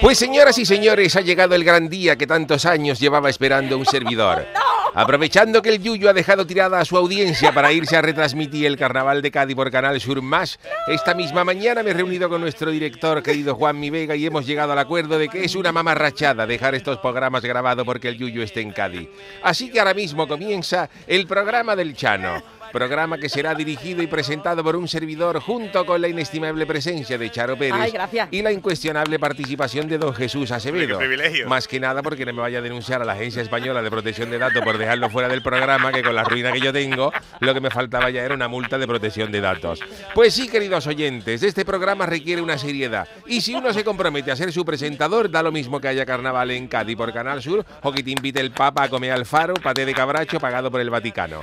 Pues señoras y señores, ha llegado el gran día que tantos años llevaba esperando un servidor. Aprovechando que el Yuyu ha dejado tirada a su audiencia para irse a retransmitir el Carnaval de Cádiz por Canal Sur Más, esta misma mañana me he reunido con nuestro director, querido Juan Mi Vega, y hemos llegado al acuerdo de que es una mamarrachada dejar estos programas grabados porque el Yuyu esté en Cádiz. Así que ahora mismo comienza el programa del Chano. Programa que será dirigido y presentado por un servidor junto con la inestimable presencia de Charo Pérez Ay, gracias. y la incuestionable participación de don Jesús Acevedo. Qué privilegio. Más que nada porque no me vaya a denunciar a la Agencia Española de Protección de Datos por dejarlo fuera del programa, que con la ruina que yo tengo, lo que me faltaba ya era una multa de protección de datos. Pues sí, queridos oyentes, este programa requiere una seriedad. Y si uno se compromete a ser su presentador, da lo mismo que haya carnaval en Cádiz por Canal Sur o que te invite el Papa a comer al faro, paté de cabracho pagado por el Vaticano.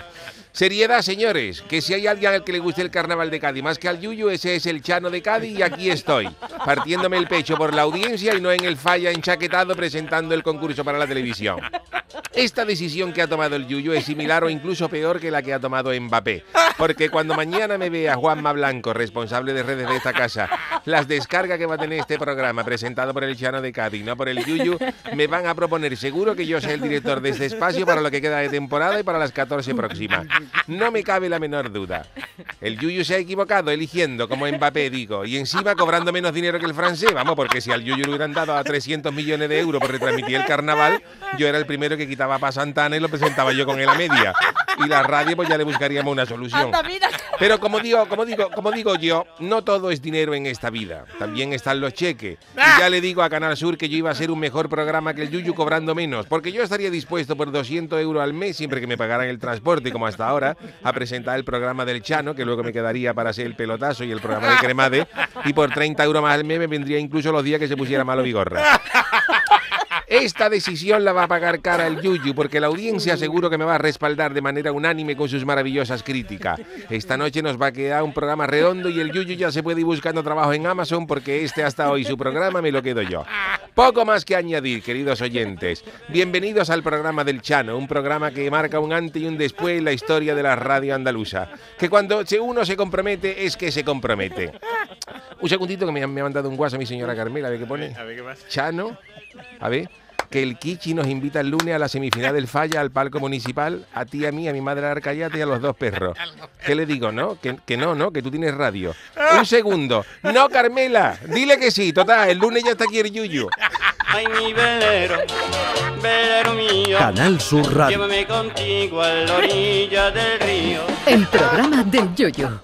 Seriedad, señores, que si hay alguien al que le guste el carnaval de Cádiz más que al Yuyu, ese es el Chano de Cádiz y aquí estoy, partiéndome el pecho por la audiencia y no en el falla enchaquetado presentando el concurso para la televisión. Esta decisión que ha tomado el Yuyu es similar o incluso peor que la que ha tomado Mbappé, porque cuando mañana me vea Juanma Blanco, responsable de redes de esta casa, las descargas que va a tener este programa presentado por el Chano de Cádiz, no por el Yuyu, me van a proponer seguro que yo sea el director de este espacio para lo que queda de temporada y para las 14 próximas. No me cabe la menor duda. El Yuyu se ha equivocado eligiendo como Mbappé, digo, y encima cobrando menos dinero que el francés. Vamos, porque si al Yuyu le hubieran dado a 300 millones de euros por retransmitir el carnaval, yo era el primero que quitaba para Santana y lo presentaba yo con él a media. Y la radio, pues ya le buscaríamos una solución. Pero como digo, como digo, como digo yo, no todo es dinero en esta vida. También están los cheques. Y ya le digo a Canal Sur que yo iba a hacer un mejor programa que el Yuyu cobrando menos, porque yo estaría dispuesto por 200 euros al mes, siempre que me pagaran el transporte, como hasta ahora, a presentar el programa del Chano, que luego me quedaría para hacer el pelotazo y el programa de Cremade, y por 30 euros más al mes me vendría incluso los días que se pusiera malo Vigorra. Esta decisión la va a pagar cara el Yuyu, porque la audiencia seguro que me va a respaldar de manera unánime con sus maravillosas críticas. Esta noche nos va a quedar un programa redondo y el Yuyu ya se puede ir buscando trabajo en Amazon porque este hasta hoy su programa me lo quedo yo. Poco más que añadir, queridos oyentes. Bienvenidos al programa del Chano, un programa que marca un antes y un después en la historia de la radio andaluza. Que cuando uno se compromete es que se compromete. Un segundito que me, ha- me ha mandado un WhatsApp mi señora Carmela, a ver qué pone. A ver qué pasa. Chano, a ver, que el Kichi nos invita el lunes a la semifinal del Falla, al palco municipal, a ti, a mí, a mi madre Arcayate y a los dos perros. ¿Qué le digo, no? Que, que no, ¿no? Que tú tienes radio. Un segundo. No, Carmela, dile que sí. Total, el lunes ya está aquí el Yuyu. Ay, mi velero, velero mío, Canal Sur Radio. llévame contigo a la orilla del río. El programa del Yoyo.